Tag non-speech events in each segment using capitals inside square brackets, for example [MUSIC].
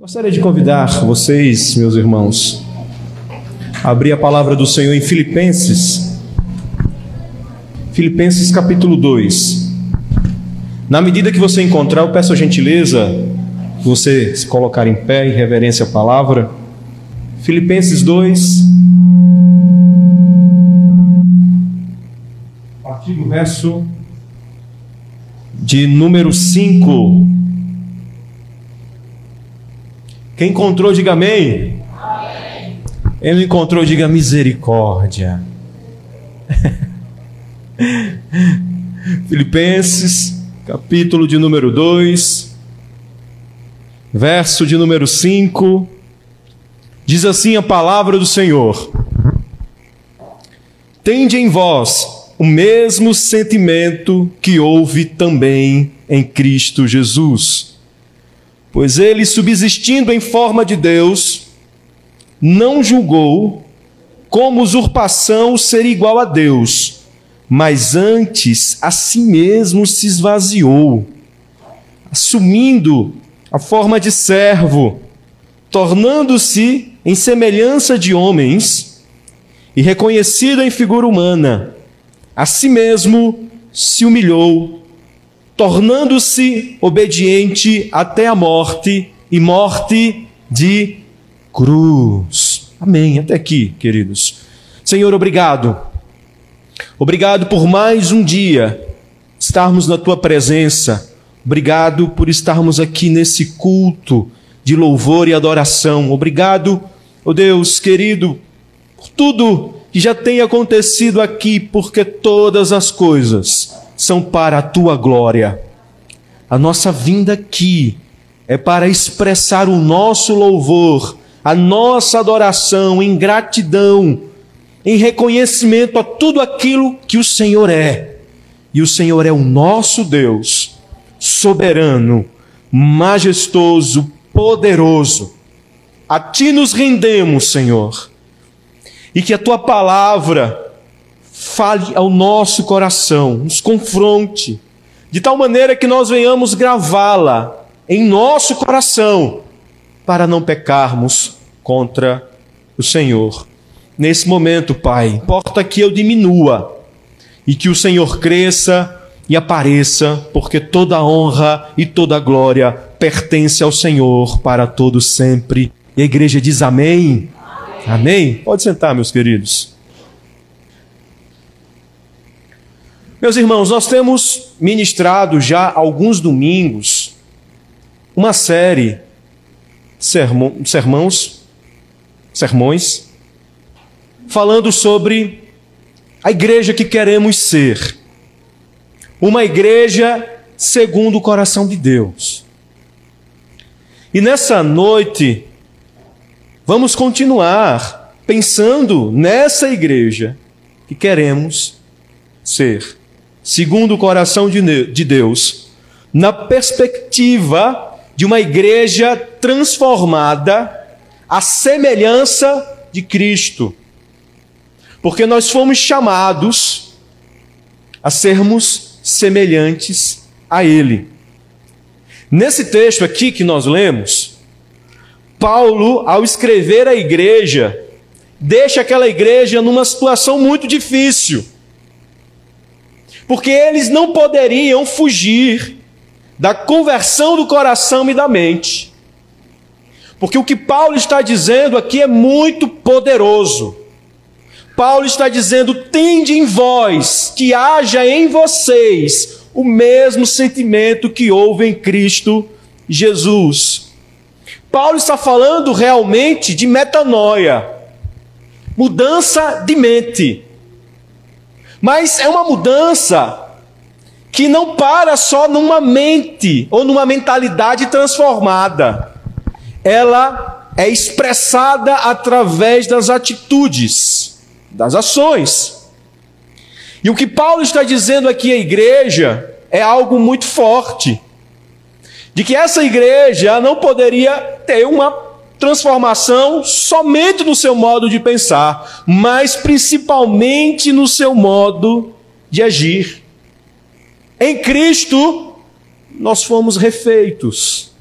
Gostaria de convidar vocês, meus irmãos, a abrir a palavra do Senhor em Filipenses, Filipenses capítulo 2. Na medida que você encontrar, eu peço a gentileza que você se colocar em pé em reverência à palavra. Filipenses 2, a partir do verso de número 5. Quem encontrou, diga amém. amém. Ele encontrou, diga misericórdia. [LAUGHS] Filipenses, capítulo de número 2, verso de número 5, diz assim a palavra do Senhor: Tende em vós o mesmo sentimento que houve também em Cristo Jesus. Pois ele, subsistindo em forma de Deus, não julgou como usurpação ser igual a Deus, mas antes a si mesmo se esvaziou, assumindo a forma de servo, tornando-se em semelhança de homens e reconhecido em figura humana a si mesmo se humilhou, tornando-se obediente até a morte e morte de cruz. Amém. Até aqui, queridos. Senhor, obrigado. Obrigado por mais um dia estarmos na tua presença. Obrigado por estarmos aqui nesse culto de louvor e adoração. Obrigado, oh Deus querido, por tudo que já tem acontecido aqui, porque todas as coisas são para a tua glória. A nossa vinda aqui é para expressar o nosso louvor, a nossa adoração em gratidão, em reconhecimento a tudo aquilo que o Senhor é. E o Senhor é o nosso Deus, soberano, majestoso, poderoso. A ti nos rendemos, Senhor e que a tua palavra fale ao nosso coração, nos confronte, de tal maneira que nós venhamos gravá-la em nosso coração, para não pecarmos contra o Senhor. Nesse momento, Pai, importa que eu diminua e que o Senhor cresça e apareça, porque toda honra e toda glória pertence ao Senhor para todos sempre. E a igreja diz amém. Amém? Pode sentar, meus queridos. Meus irmãos, nós temos ministrado já alguns domingos uma série de sermões, sermões, falando sobre a igreja que queremos ser. Uma igreja segundo o coração de Deus. E nessa noite, Vamos continuar pensando nessa igreja que queremos ser, segundo o coração de Deus, na perspectiva de uma igreja transformada à semelhança de Cristo. Porque nós fomos chamados a sermos semelhantes a Ele. Nesse texto aqui que nós lemos, Paulo, ao escrever a igreja, deixa aquela igreja numa situação muito difícil. Porque eles não poderiam fugir da conversão do coração e da mente. Porque o que Paulo está dizendo aqui é muito poderoso. Paulo está dizendo: tende em vós que haja em vocês o mesmo sentimento que houve em Cristo Jesus. Paulo está falando realmente de metanoia, mudança de mente. Mas é uma mudança que não para só numa mente ou numa mentalidade transformada. Ela é expressada através das atitudes, das ações. E o que Paulo está dizendo aqui à igreja é algo muito forte de que essa igreja não poderia ter uma transformação somente no seu modo de pensar, mas principalmente no seu modo de agir. Em Cristo, nós fomos refeitos.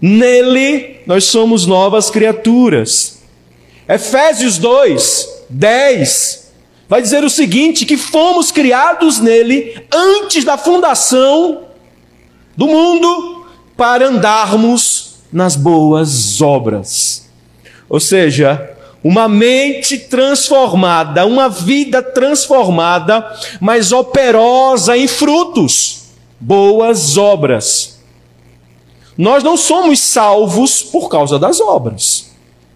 Nele nós somos novas criaturas. Efésios 2, 10 vai dizer o seguinte: que fomos criados nele antes da fundação do mundo para andarmos nas boas obras. Ou seja, uma mente transformada, uma vida transformada, mas operosa em frutos, boas obras. Nós não somos salvos por causa das obras.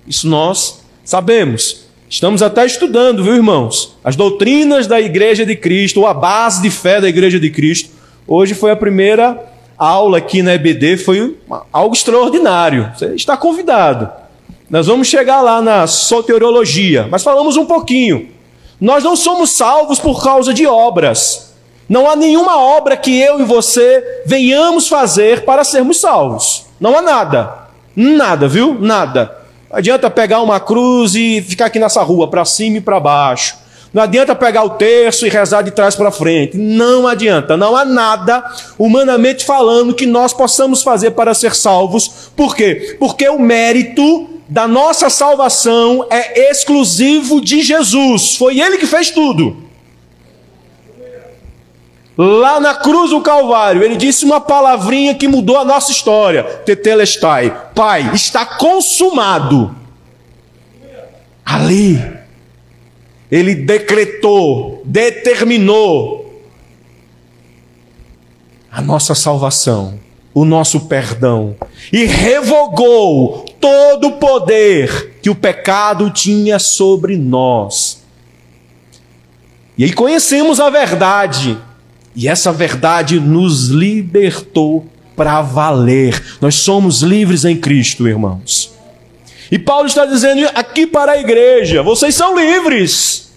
Isso nós sabemos. Estamos até estudando, viu, irmãos? As doutrinas da Igreja de Cristo, ou a base de fé da Igreja de Cristo. Hoje foi a primeira aula aqui na EBD, foi algo extraordinário. Você está convidado. Nós vamos chegar lá na soteriologia, mas falamos um pouquinho. Nós não somos salvos por causa de obras. Não há nenhuma obra que eu e você venhamos fazer para sermos salvos. Não há nada. Nada, viu? Nada. Não adianta pegar uma cruz e ficar aqui nessa rua, para cima e para baixo. Não adianta pegar o terço e rezar de trás para frente. Não adianta. Não há nada, humanamente falando, que nós possamos fazer para ser salvos. Por quê? Porque o mérito da nossa salvação é exclusivo de Jesus. Foi Ele que fez tudo. Lá na cruz do Calvário, ele disse uma palavrinha que mudou a nossa história. Tetelestai. Pai, está consumado. Ali, ele decretou, determinou a nossa salvação, o nosso perdão e revogou todo o poder que o pecado tinha sobre nós. E aí conhecemos a verdade e essa verdade nos libertou para valer. Nós somos livres em Cristo, irmãos. E Paulo está dizendo aqui para a igreja: vocês são livres,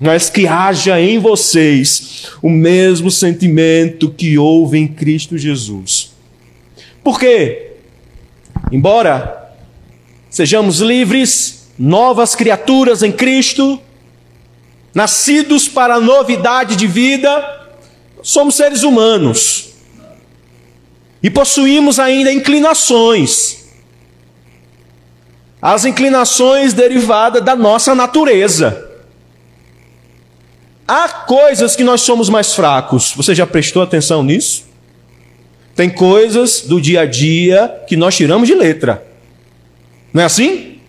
mas que haja em vocês o mesmo sentimento que houve em Cristo Jesus. Por quê? Embora sejamos livres, novas criaturas em Cristo, nascidos para a novidade de vida, somos seres humanos e possuímos ainda inclinações. As inclinações derivadas da nossa natureza. Há coisas que nós somos mais fracos. Você já prestou atenção nisso? Tem coisas do dia a dia que nós tiramos de letra. Não é assim?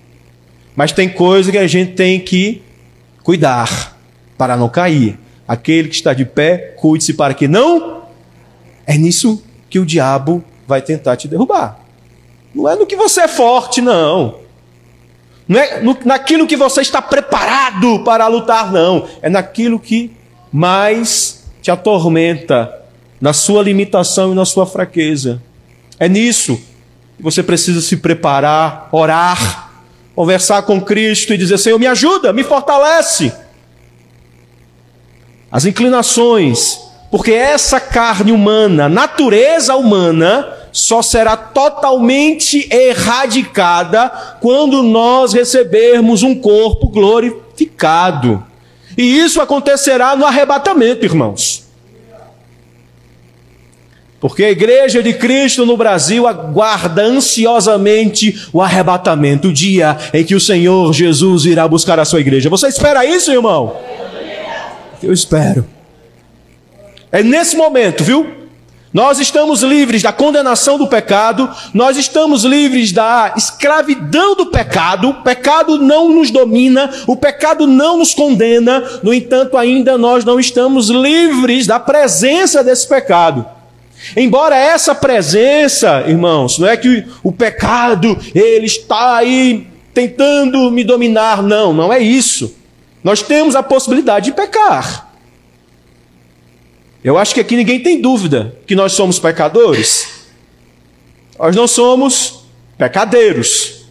Mas tem coisas que a gente tem que cuidar para não cair. Aquele que está de pé, cuide-se para que não. É nisso que o diabo vai tentar te derrubar. Não é no que você é forte, não. Não é no, naquilo que você está preparado para lutar, não. É naquilo que mais te atormenta, na sua limitação e na sua fraqueza. É nisso que você precisa se preparar, orar, conversar com Cristo e dizer: Senhor, me ajuda, me fortalece as inclinações, porque essa carne humana, natureza humana, só será totalmente erradicada quando nós recebermos um corpo glorificado. E isso acontecerá no arrebatamento, irmãos. Porque a igreja de Cristo no Brasil aguarda ansiosamente o arrebatamento, o dia em que o Senhor Jesus irá buscar a sua igreja. Você espera isso, irmão? Eu espero. É nesse momento, viu? Nós estamos livres da condenação do pecado, nós estamos livres da escravidão do pecado, o pecado não nos domina, o pecado não nos condena, no entanto, ainda nós não estamos livres da presença desse pecado. Embora essa presença, irmãos, não é que o pecado ele está aí tentando me dominar, não, não é isso. Nós temos a possibilidade de pecar. Eu acho que aqui ninguém tem dúvida que nós somos pecadores. Nós não somos pecadeiros.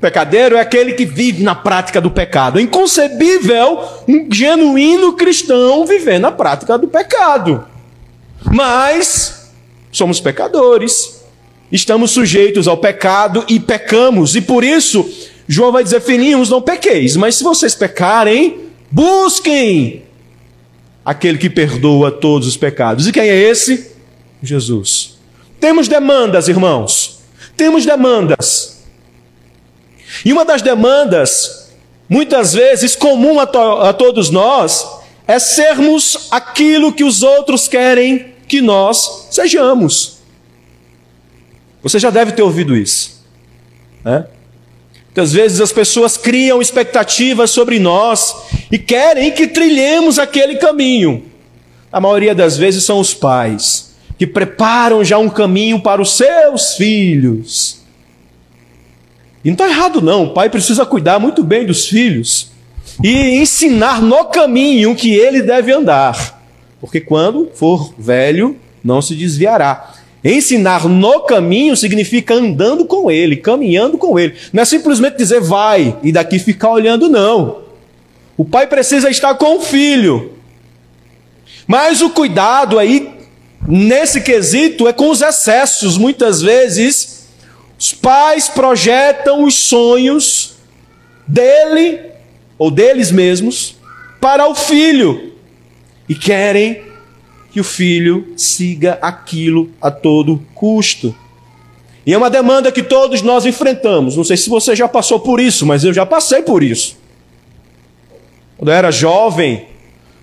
Pecadeiro é aquele que vive na prática do pecado. É inconcebível um genuíno cristão viver na prática do pecado. Mas somos pecadores. Estamos sujeitos ao pecado e pecamos. E por isso João vai dizer: Filhinhos, não pequeis, mas se vocês pecarem, busquem aquele que perdoa todos os pecados. E quem é esse? Jesus. Temos demandas, irmãos. temos demandas. E uma das demandas, muitas vezes comum a, to a todos nós, é sermos aquilo que os outros querem que nós sejamos. Você já deve ter ouvido isso. Né? Muitas vezes as pessoas criam expectativas sobre nós e querem que trilhemos aquele caminho. A maioria das vezes são os pais que preparam já um caminho para os seus filhos. E não está errado, não. O pai precisa cuidar muito bem dos filhos e ensinar no caminho que ele deve andar. Porque quando for velho, não se desviará. Ensinar no caminho significa andando com ele, caminhando com ele. Não é simplesmente dizer vai e daqui ficar olhando, não. O pai precisa estar com o filho. Mas o cuidado aí, nesse quesito, é com os excessos. Muitas vezes, os pais projetam os sonhos dele ou deles mesmos para o filho e querem que o filho siga aquilo a todo custo. E é uma demanda que todos nós enfrentamos. Não sei se você já passou por isso, mas eu já passei por isso. Quando eu era jovem,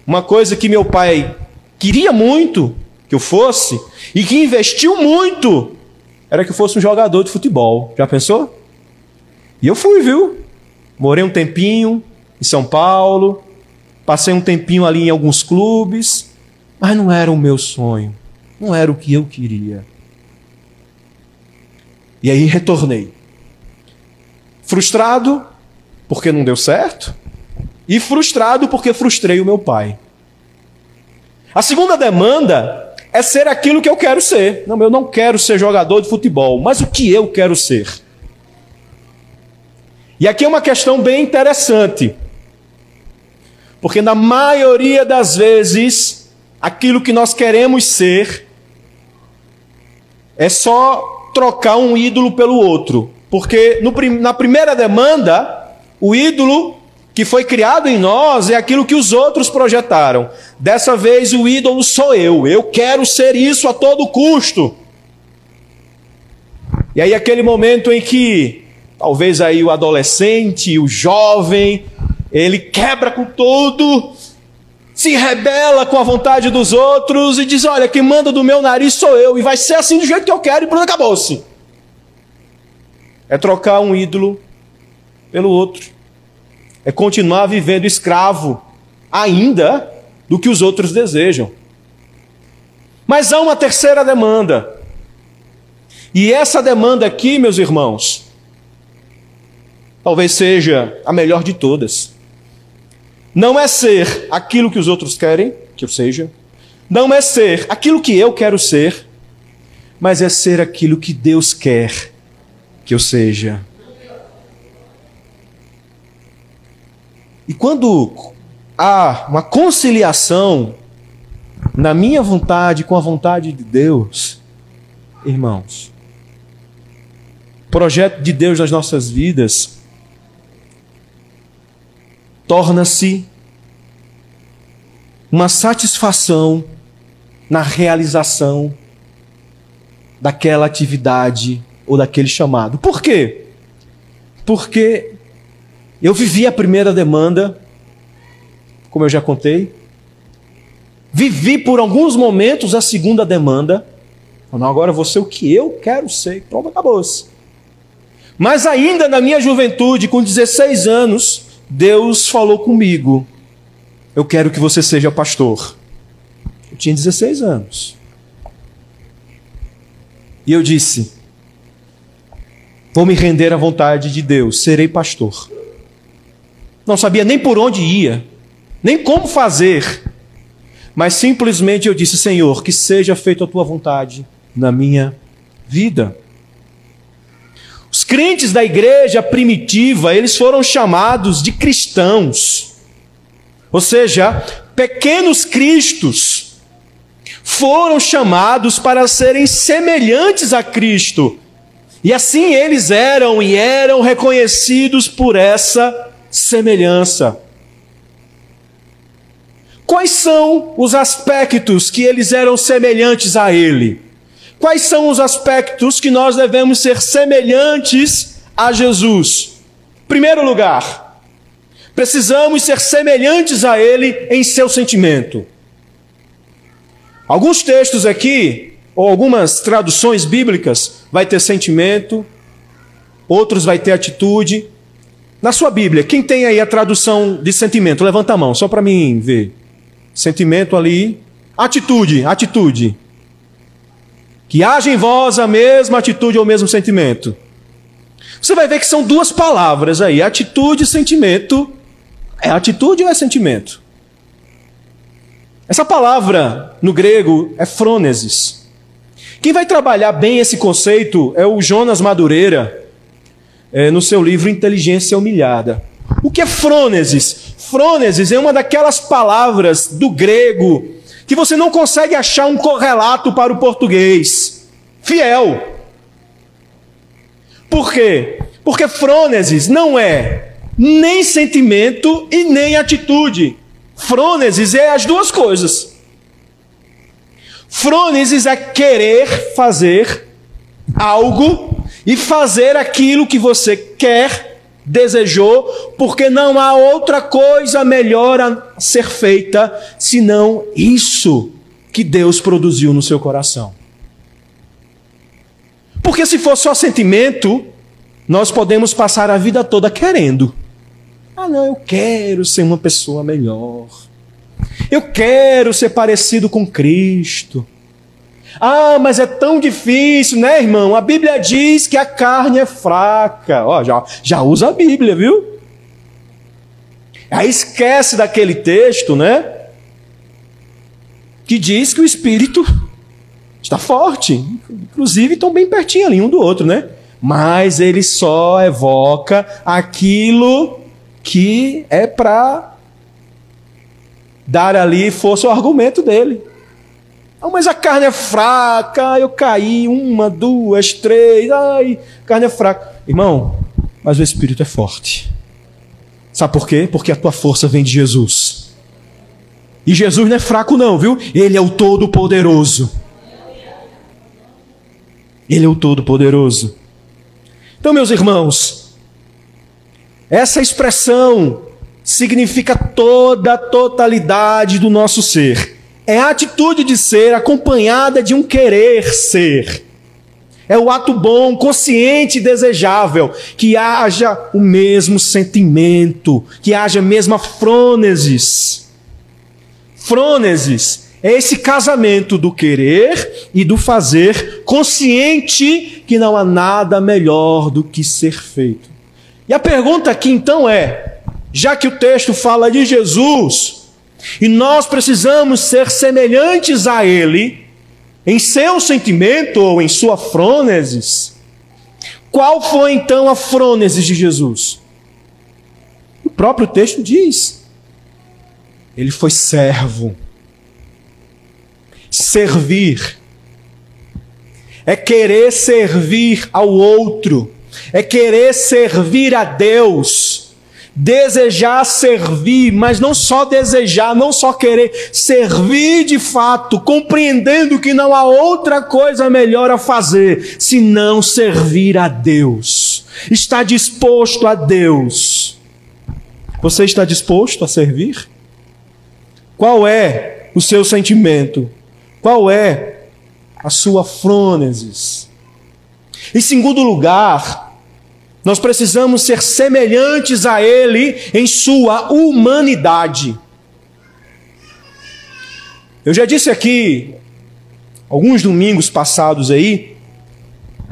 uma coisa que meu pai queria muito que eu fosse e que investiu muito era que eu fosse um jogador de futebol. Já pensou? E eu fui, viu? Morei um tempinho em São Paulo, passei um tempinho ali em alguns clubes, mas não era o meu sonho, não era o que eu queria. E aí retornei. Frustrado porque não deu certo e frustrado porque frustrei o meu pai. A segunda demanda é ser aquilo que eu quero ser. Não, eu não quero ser jogador de futebol, mas o que eu quero ser? E aqui é uma questão bem interessante. Porque na maioria das vezes aquilo que nós queremos ser é só trocar um ídolo pelo outro. Porque no, na primeira demanda, o ídolo que foi criado em nós é aquilo que os outros projetaram. Dessa vez o ídolo sou eu. Eu quero ser isso a todo custo. E aí aquele momento em que talvez aí o adolescente, o jovem, ele quebra com tudo se rebela com a vontade dos outros e diz: Olha, quem manda do meu nariz sou eu, e vai ser assim do jeito que eu quero, e pronto, acabou-se. É trocar um ídolo pelo outro. É continuar vivendo escravo, ainda, do que os outros desejam. Mas há uma terceira demanda. E essa demanda aqui, meus irmãos, talvez seja a melhor de todas. Não é ser aquilo que os outros querem que eu seja. Não é ser aquilo que eu quero ser. Mas é ser aquilo que Deus quer que eu seja. E quando há uma conciliação na minha vontade com a vontade de Deus, irmãos, o projeto de Deus nas nossas vidas torna-se uma satisfação na realização daquela atividade ou daquele chamado. Por quê? Porque eu vivi a primeira demanda, como eu já contei, vivi por alguns momentos a segunda demanda. Não, agora eu vou ser o que eu quero ser. Pronto, acabou-se. Mas ainda na minha juventude, com 16 anos, Deus falou comigo: Eu quero que você seja pastor. Eu tinha 16 anos. E eu disse: Vou me render à vontade de Deus, serei pastor. Não sabia nem por onde ia, nem como fazer, mas simplesmente eu disse: Senhor, que seja feita a tua vontade na minha vida. Os crentes da igreja primitiva, eles foram chamados de cristãos. Ou seja, pequenos cristos foram chamados para serem semelhantes a Cristo. E assim eles eram e eram reconhecidos por essa semelhança. Quais são os aspectos que eles eram semelhantes a Ele? Quais são os aspectos que nós devemos ser semelhantes a Jesus? Primeiro lugar, precisamos ser semelhantes a Ele em seu sentimento. Alguns textos aqui, ou algumas traduções bíblicas, vai ter sentimento, outros vai ter atitude. Na sua Bíblia, quem tem aí a tradução de sentimento? Levanta a mão, só para mim ver. Sentimento ali. Atitude, atitude. Que haja em vós a mesma atitude ou o mesmo sentimento. Você vai ver que são duas palavras aí, atitude e sentimento. É atitude ou é sentimento? Essa palavra no grego é frônesis. Quem vai trabalhar bem esse conceito é o Jonas Madureira, é, no seu livro Inteligência Humilhada. O que é frônesis? Frônesis é uma daquelas palavras do grego que você não consegue achar um correlato para o português. Fiel. Por quê? Porque frônesis não é nem sentimento e nem atitude. Frônesis é as duas coisas. Frônesis é querer fazer algo e fazer aquilo que você quer, desejou, porque não há outra coisa melhor a ser feita senão isso que Deus produziu no seu coração. Porque se for só sentimento, nós podemos passar a vida toda querendo. Ah, não, eu quero ser uma pessoa melhor. Eu quero ser parecido com Cristo. Ah, mas é tão difícil, né, irmão? A Bíblia diz que a carne é fraca. Ó, já, já usa a Bíblia, viu? Aí esquece daquele texto, né? Que diz que o espírito está forte. Inclusive, estão bem pertinho ali um do outro, né? Mas ele só evoca aquilo que é para dar ali força ao argumento dele. Ah, mas a carne é fraca, eu caí uma, duas, três, ai, carne é fraca. Irmão, mas o Espírito é forte. Sabe por quê? Porque a tua força vem de Jesus. E Jesus não é fraco, não, viu? Ele é o Todo-Poderoso. Ele é o Todo-Poderoso. Então, meus irmãos, essa expressão significa toda a totalidade do nosso ser. É a atitude de ser acompanhada de um querer ser. É o ato bom, consciente e desejável, que haja o mesmo sentimento, que haja a mesma frônesis. Frônesis é esse casamento do querer e do fazer, consciente que não há nada melhor do que ser feito. E a pergunta aqui então é: já que o texto fala de Jesus, e nós precisamos ser semelhantes a Ele, em seu sentimento ou em sua frônesis, qual foi então a frônesis de Jesus? O próprio texto diz: Ele foi servo. Servir é querer servir ao outro é querer servir a Deus. Desejar servir, mas não só desejar, não só querer, servir de fato, compreendendo que não há outra coisa melhor a fazer senão servir a Deus. Está disposto a Deus. Você está disposto a servir? Qual é o seu sentimento? Qual é a sua frônesis? Em segundo lugar, nós precisamos ser semelhantes a Ele em sua humanidade. Eu já disse aqui, alguns domingos passados aí,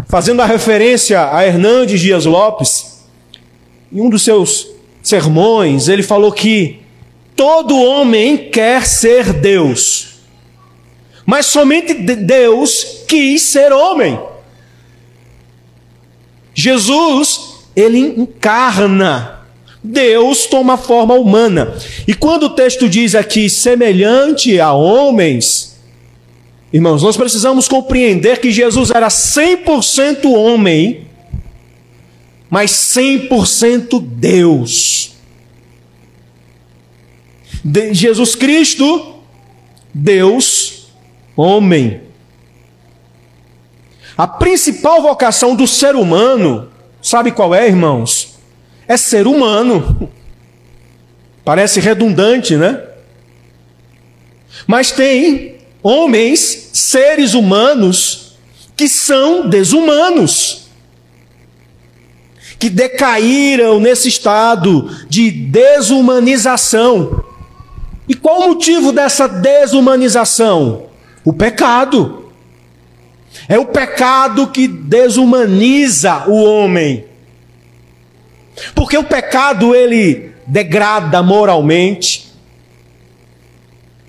fazendo a referência a Hernandes Dias Lopes, em um dos seus sermões, ele falou que todo homem quer ser Deus, mas somente Deus quis ser homem. Jesus, ele encarna. Deus toma forma humana. E quando o texto diz aqui semelhante a homens, irmãos, nós precisamos compreender que Jesus era 100% homem, mas 100% Deus. De Jesus Cristo, Deus, homem. A principal vocação do ser humano, sabe qual é, irmãos? É ser humano. Parece redundante, né? Mas tem homens, seres humanos, que são desumanos, que decaíram nesse estado de desumanização. E qual o motivo dessa desumanização? O pecado. É o pecado que desumaniza o homem. Porque o pecado ele degrada moralmente.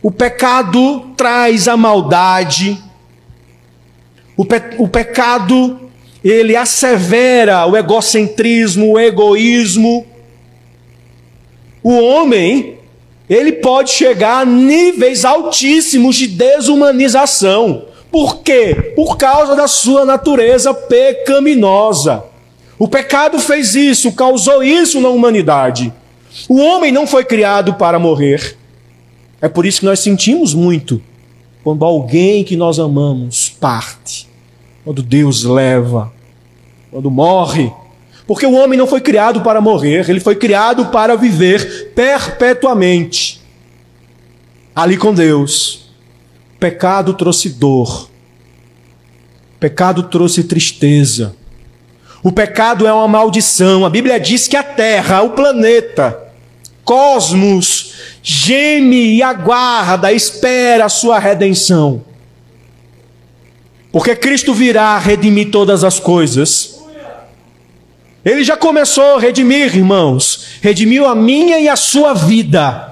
O pecado traz a maldade. O, pe o pecado ele assevera o egocentrismo, o egoísmo. O homem ele pode chegar a níveis altíssimos de desumanização. Por quê? Por causa da sua natureza pecaminosa. O pecado fez isso, causou isso na humanidade. O homem não foi criado para morrer. É por isso que nós sentimos muito quando alguém que nós amamos parte, quando Deus leva, quando morre. Porque o homem não foi criado para morrer, ele foi criado para viver perpetuamente ali com Deus. Pecado trouxe dor. Pecado trouxe tristeza. O pecado é uma maldição. A Bíblia diz que a terra, o planeta, cosmos, geme e aguarda, espera a sua redenção. Porque Cristo virá redimir todas as coisas. Ele já começou a redimir, irmãos. Redimiu a minha e a sua vida.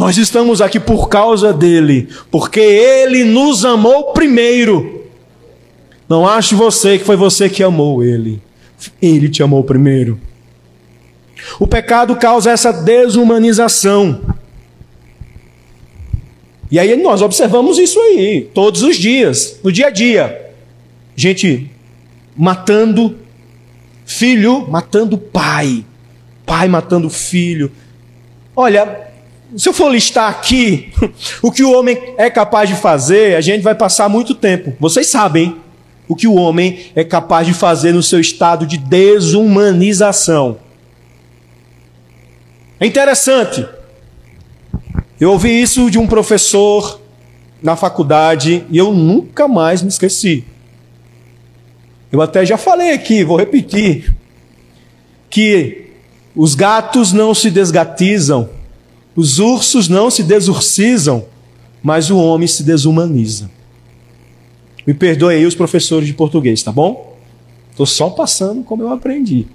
Nós estamos aqui por causa dele, porque ele nos amou primeiro. Não ache você que foi você que amou ele. Ele te amou primeiro. O pecado causa essa desumanização. E aí nós observamos isso aí, todos os dias, no dia a dia. Gente matando filho matando pai, pai matando filho. Olha, se eu for listar aqui [LAUGHS] o que o homem é capaz de fazer, a gente vai passar muito tempo. Vocês sabem o que o homem é capaz de fazer no seu estado de desumanização. É interessante. Eu ouvi isso de um professor na faculdade e eu nunca mais me esqueci. Eu até já falei aqui, vou repetir, que os gatos não se desgatizam, os ursos não se desurcizam, mas o homem se desumaniza. Me perdoe aí os professores de português, tá bom? Estou só passando como eu aprendi.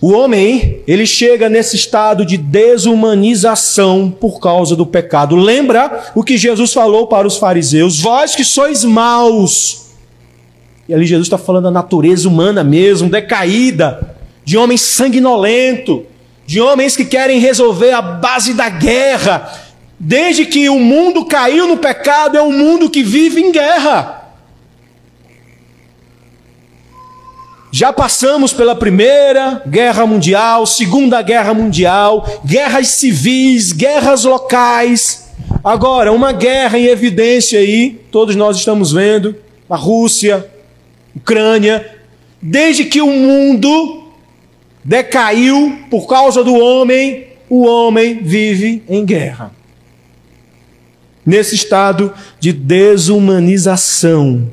O homem, ele chega nesse estado de desumanização por causa do pecado. Lembra o que Jesus falou para os fariseus? Vós que sois maus, e ali Jesus está falando da natureza humana mesmo, decaída, de homens sanguinolento, de homens que querem resolver a base da guerra. Desde que o mundo caiu no pecado, é um mundo que vive em guerra. Já passamos pela Primeira Guerra Mundial, Segunda Guerra Mundial, guerras civis, guerras locais. Agora, uma guerra em evidência aí, todos nós estamos vendo, a Rússia, Ucrânia, desde que o mundo decaiu por causa do homem, o homem vive em guerra. Nesse estado de desumanização.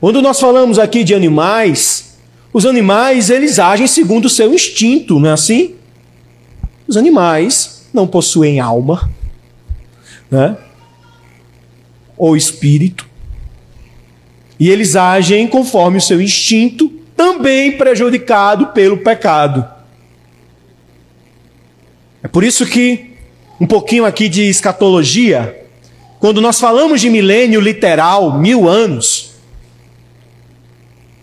Quando nós falamos aqui de animais, os animais eles agem segundo o seu instinto, não é assim? Os animais não possuem alma, né? ou espírito. E eles agem conforme o seu instinto, também prejudicado pelo pecado. É por isso que, um pouquinho aqui de escatologia, quando nós falamos de milênio literal, mil anos,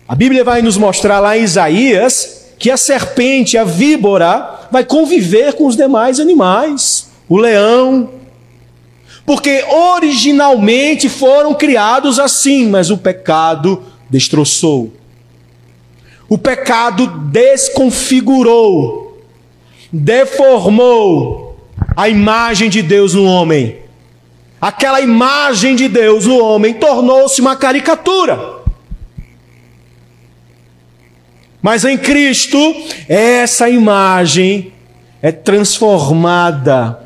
a Bíblia vai nos mostrar lá em Isaías que a serpente, a víbora, vai conviver com os demais animais, o leão, porque originalmente foram criados assim, mas o pecado destroçou. O pecado desconfigurou, deformou a imagem de Deus no homem. aquela imagem de Deus, o homem, tornou-se uma caricatura. Mas em Cristo, essa imagem é transformada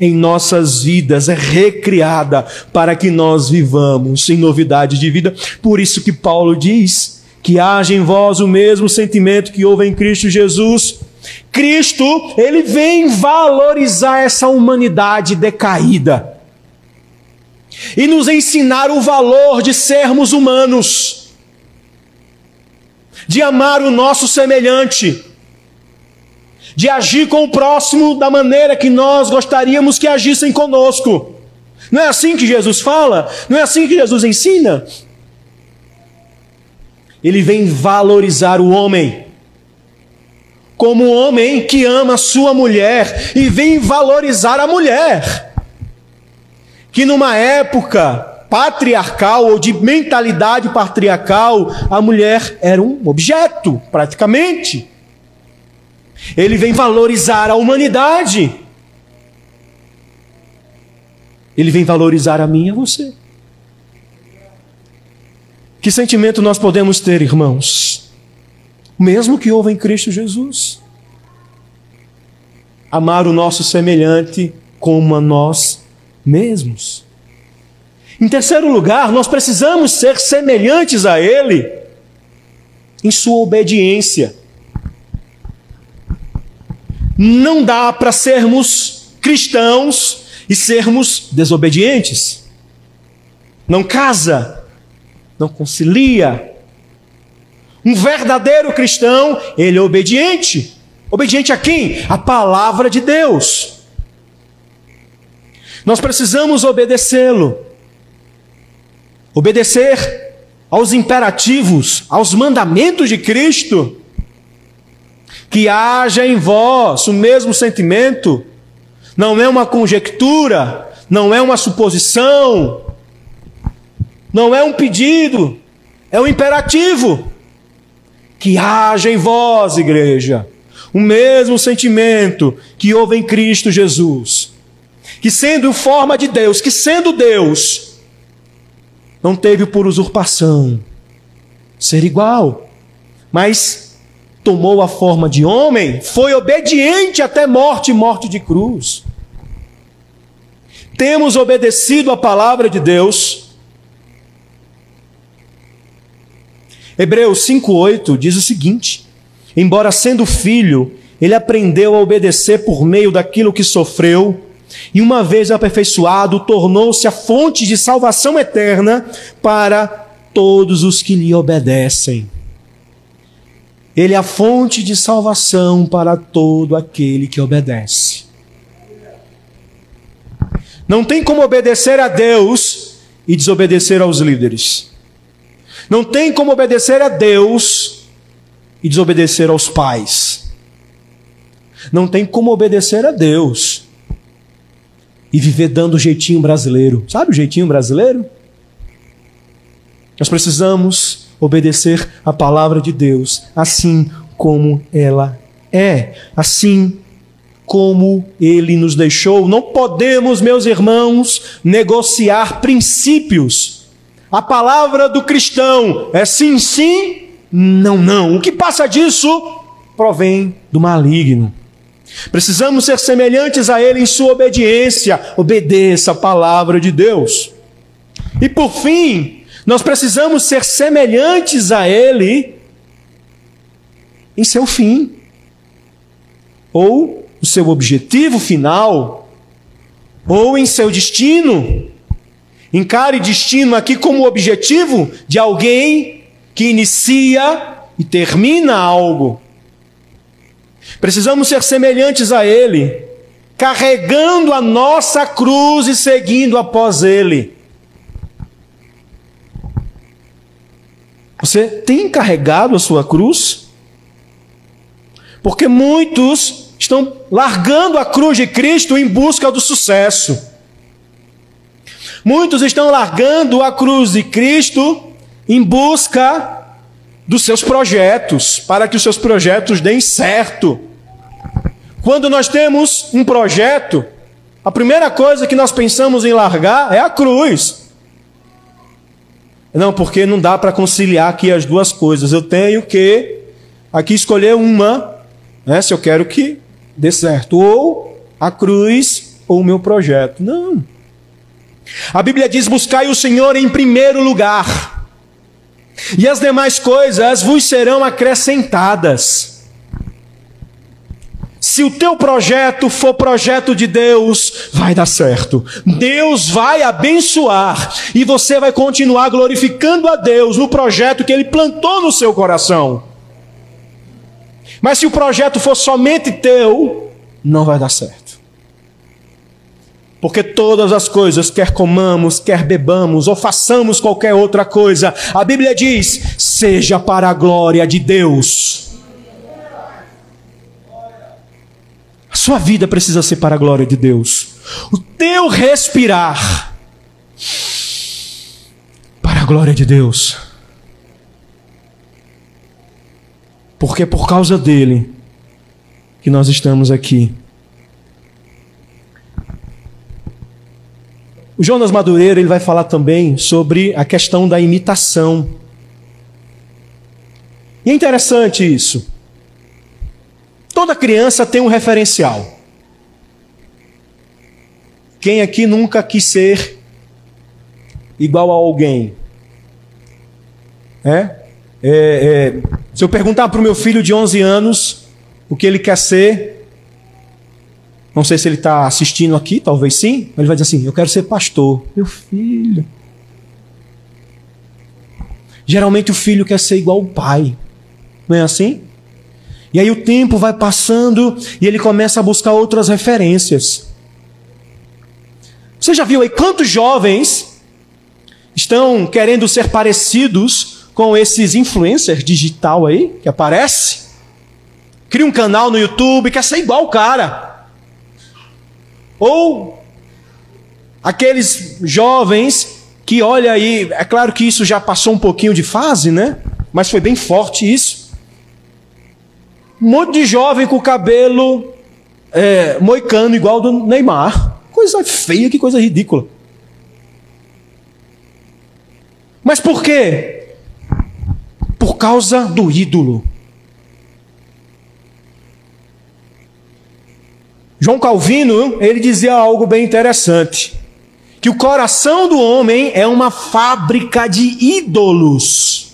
em nossas vidas, é recriada para que nós vivamos em novidade de vida. Por isso que Paulo diz que haja em vós o mesmo sentimento que houve em Cristo Jesus. Cristo, ele vem valorizar essa humanidade decaída e nos ensinar o valor de sermos humanos de amar o nosso semelhante, de agir com o próximo da maneira que nós gostaríamos que agissem conosco. Não é assim que Jesus fala? Não é assim que Jesus ensina? Ele vem valorizar o homem como um homem que ama sua mulher e vem valorizar a mulher. Que numa época patriarcal ou de mentalidade patriarcal, a mulher era um objeto, praticamente. Ele vem valorizar a humanidade. Ele vem valorizar a mim e a você. Que sentimento nós podemos ter, irmãos? Mesmo que houve em Cristo Jesus. Amar o nosso semelhante como a nós mesmos. Em terceiro lugar, nós precisamos ser semelhantes a Ele em sua obediência. Não dá para sermos cristãos e sermos desobedientes. Não casa, não concilia. Um verdadeiro cristão, ele é obediente. Obediente a quem? A palavra de Deus. Nós precisamos obedecê-lo. Obedecer aos imperativos, aos mandamentos de Cristo. Que haja em vós o mesmo sentimento, não é uma conjectura, não é uma suposição, não é um pedido, é um imperativo. Que haja em vós, igreja, o mesmo sentimento que houve em Cristo Jesus, que sendo forma de Deus, que sendo Deus, não teve por usurpação ser igual, mas tomou a forma de homem, foi obediente até morte morte de cruz. Temos obedecido a palavra de Deus. Hebreus 5:8 diz o seguinte: Embora sendo filho, ele aprendeu a obedecer por meio daquilo que sofreu e uma vez aperfeiçoado, tornou-se a fonte de salvação eterna para todos os que lhe obedecem. Ele é a fonte de salvação para todo aquele que obedece. Não tem como obedecer a Deus e desobedecer aos líderes. Não tem como obedecer a Deus e desobedecer aos pais. Não tem como obedecer a Deus e viver dando o jeitinho brasileiro. Sabe o jeitinho brasileiro? Nós precisamos obedecer a palavra de Deus assim como ela é, assim como ele nos deixou. Não podemos, meus irmãos, negociar princípios. A palavra do cristão é sim, sim, não, não. O que passa disso provém do maligno. Precisamos ser semelhantes a Ele em sua obediência. Obedeça a palavra de Deus. E por fim, nós precisamos ser semelhantes a Ele em seu fim, ou o seu objetivo final, ou em seu destino. Encare destino aqui como objetivo de alguém que inicia e termina algo. Precisamos ser semelhantes a Ele, carregando a nossa cruz e seguindo após Ele. Você tem carregado a sua cruz? Porque muitos estão largando a cruz de Cristo em busca do sucesso. Muitos estão largando a cruz de Cristo em busca dos seus projetos, para que os seus projetos deem certo. Quando nós temos um projeto, A primeira coisa que nós pensamos em largar é a cruz. Não, porque não dá para conciliar aqui as duas coisas. Eu tenho que aqui escolher uma, né, se eu quero que dê certo. Ou a cruz ou o meu projeto. Não. A Bíblia diz: buscai o Senhor em primeiro lugar, e as demais coisas vos serão acrescentadas. Se o teu projeto for projeto de Deus, vai dar certo. Deus vai abençoar e você vai continuar glorificando a Deus no projeto que ele plantou no seu coração. Mas se o projeto for somente teu, não vai dar certo. Porque todas as coisas, quer comamos, quer bebamos ou façamos qualquer outra coisa, a Bíblia diz: seja para a glória de Deus. A sua vida precisa ser para a glória de Deus. O teu respirar para a glória de Deus. Porque é por causa dele que nós estamos aqui. O Jonas Madureira ele vai falar também sobre a questão da imitação. E é interessante isso. Toda criança tem um referencial. Quem aqui nunca quis ser igual a alguém? É? é, é se eu perguntar para o meu filho de 11 anos o que ele quer ser, não sei se ele está assistindo aqui, talvez sim, mas ele vai dizer assim: Eu quero ser pastor. Meu filho. Geralmente o filho quer ser igual ao pai. Não é assim? E aí o tempo vai passando e ele começa a buscar outras referências. Você já viu aí quantos jovens estão querendo ser parecidos com esses influencers digital aí que aparece? Cria um canal no YouTube, quer ser igual o cara. Ou aqueles jovens que olha aí, é claro que isso já passou um pouquinho de fase, né? Mas foi bem forte isso um monte de jovem com o cabelo é, moicano igual do Neymar. Coisa feia, que coisa ridícula. Mas por quê? Por causa do ídolo. João Calvino, ele dizia algo bem interessante, que o coração do homem é uma fábrica de ídolos.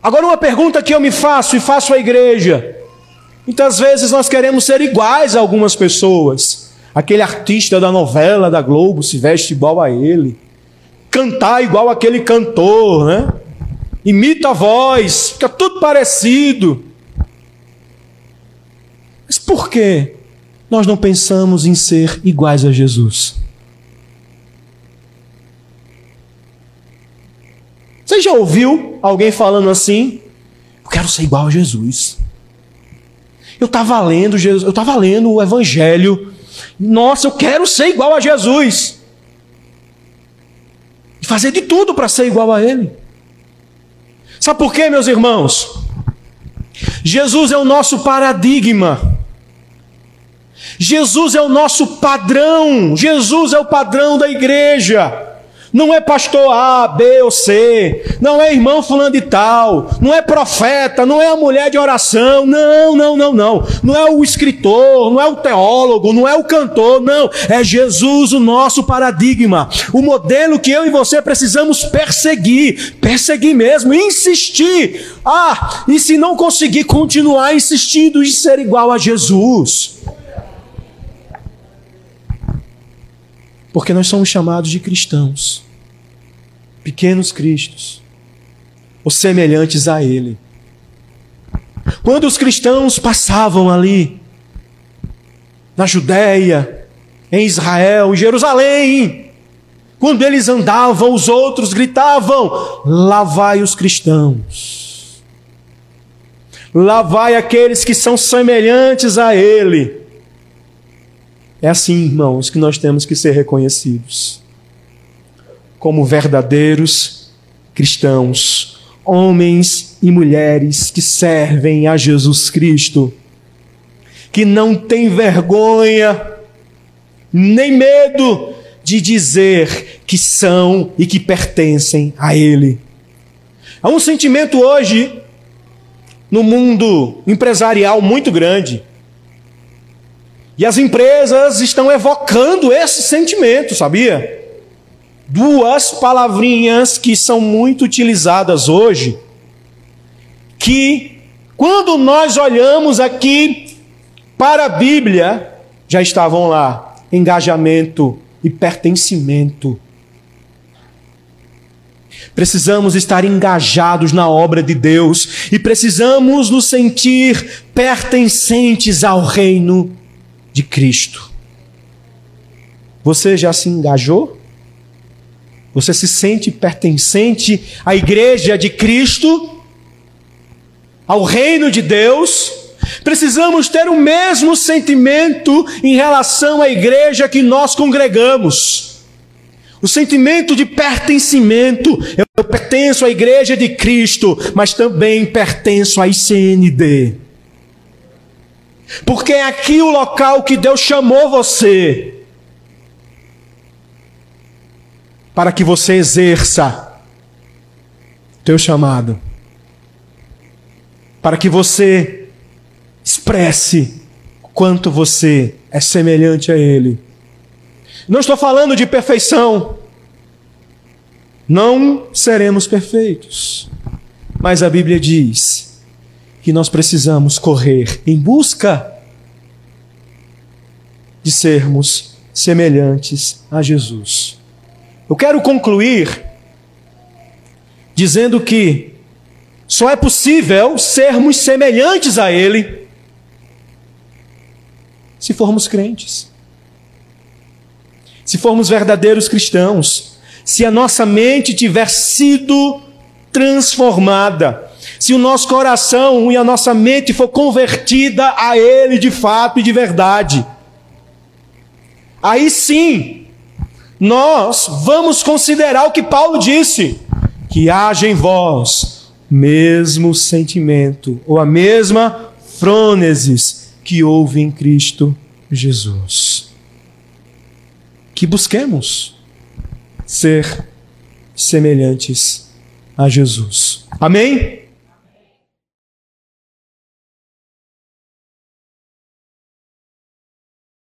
Agora, uma pergunta que eu me faço e faço à igreja. Muitas vezes nós queremos ser iguais a algumas pessoas. Aquele artista da novela da Globo se veste igual a ele. Cantar igual aquele cantor, né? Imita a voz, fica tudo parecido. Por que nós não pensamos em ser iguais a Jesus? Você já ouviu alguém falando assim? Eu quero ser igual a Jesus. Eu estava lendo Jesus, eu estava lendo o Evangelho. Nossa, eu quero ser igual a Jesus. E fazer de tudo para ser igual a Ele. Sabe por quê, meus irmãos? Jesus é o nosso paradigma. Jesus é o nosso padrão. Jesus é o padrão da igreja. Não é pastor A, B ou C, não é irmão fulano de tal, não é profeta, não é a mulher de oração, não, não, não, não. Não é o escritor, não é o teólogo, não é o cantor, não. É Jesus o nosso paradigma, o modelo que eu e você precisamos perseguir, perseguir mesmo, insistir. Ah, e se não conseguir continuar insistindo em ser igual a Jesus? Porque nós somos chamados de cristãos, pequenos cristos, ou semelhantes a Ele. Quando os cristãos passavam ali, na Judéia, em Israel, em Jerusalém, quando eles andavam, os outros gritavam: Lá vai os cristãos, lá vai aqueles que são semelhantes a Ele. É assim, irmãos, que nós temos que ser reconhecidos como verdadeiros cristãos, homens e mulheres que servem a Jesus Cristo, que não tem vergonha, nem medo de dizer que são e que pertencem a Ele. Há um sentimento hoje no mundo empresarial muito grande. E as empresas estão evocando esse sentimento, sabia? Duas palavrinhas que são muito utilizadas hoje, que quando nós olhamos aqui para a Bíblia, já estavam lá: engajamento e pertencimento. Precisamos estar engajados na obra de Deus e precisamos nos sentir pertencentes ao reino de Cristo. Você já se engajou? Você se sente pertencente à igreja de Cristo? Ao reino de Deus? Precisamos ter o mesmo sentimento em relação à igreja que nós congregamos. O sentimento de pertencimento. Eu pertenço à igreja de Cristo, mas também pertenço à ICND. Porque é aqui o local que Deus chamou você. Para que você exerça teu chamado. Para que você expresse quanto você é semelhante a Ele não estou falando de perfeição. Não seremos perfeitos. Mas a Bíblia diz que nós precisamos correr em busca de sermos semelhantes a Jesus. Eu quero concluir dizendo que só é possível sermos semelhantes a Ele se formos crentes se formos verdadeiros cristãos, se a nossa mente tiver sido transformada, se o nosso coração e a nossa mente for convertida a Ele de fato e de verdade, aí sim, nós vamos considerar o que Paulo disse: que haja em vós mesmo sentimento, ou a mesma frônesis que houve em Cristo Jesus que busquemos ser semelhantes a Jesus. Amém?